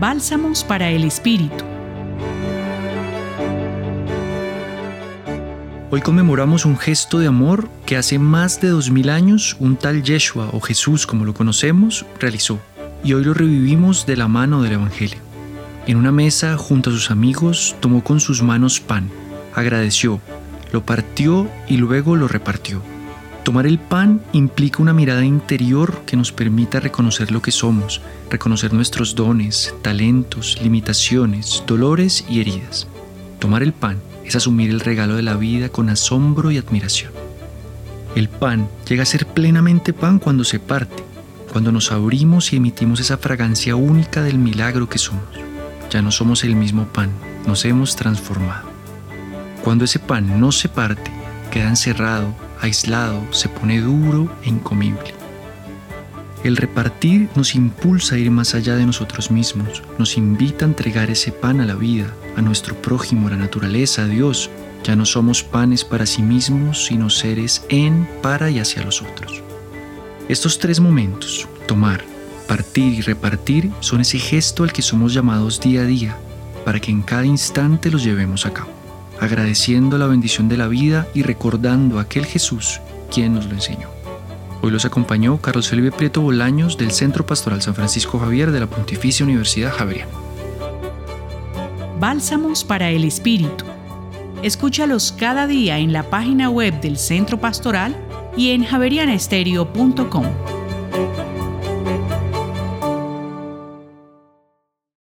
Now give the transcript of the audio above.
Bálsamos para el Espíritu. Hoy conmemoramos un gesto de amor que hace más de dos mil años un tal Yeshua o Jesús como lo conocemos realizó y hoy lo revivimos de la mano del Evangelio. En una mesa junto a sus amigos tomó con sus manos pan, agradeció, lo partió y luego lo repartió. Tomar el pan implica una mirada interior que nos permita reconocer lo que somos, reconocer nuestros dones, talentos, limitaciones, dolores y heridas. Tomar el pan es asumir el regalo de la vida con asombro y admiración. El pan llega a ser plenamente pan cuando se parte, cuando nos abrimos y emitimos esa fragancia única del milagro que somos. Ya no somos el mismo pan, nos hemos transformado. Cuando ese pan no se parte, queda encerrado, aislado, se pone duro e incomible. El repartir nos impulsa a ir más allá de nosotros mismos, nos invita a entregar ese pan a la vida, a nuestro prójimo, a la naturaleza, a Dios. Ya no somos panes para sí mismos, sino seres en, para y hacia los otros. Estos tres momentos, tomar, partir y repartir, son ese gesto al que somos llamados día a día, para que en cada instante los llevemos a cabo, agradeciendo la bendición de la vida y recordando a aquel Jesús quien nos lo enseñó. Hoy los acompañó Carlos Felipe Prieto Bolaños del Centro Pastoral San Francisco Javier de la Pontificia Universidad Javeriana. Bálsamos para el Espíritu. Escúchalos cada día en la página web del Centro Pastoral y en javerianestereo.com.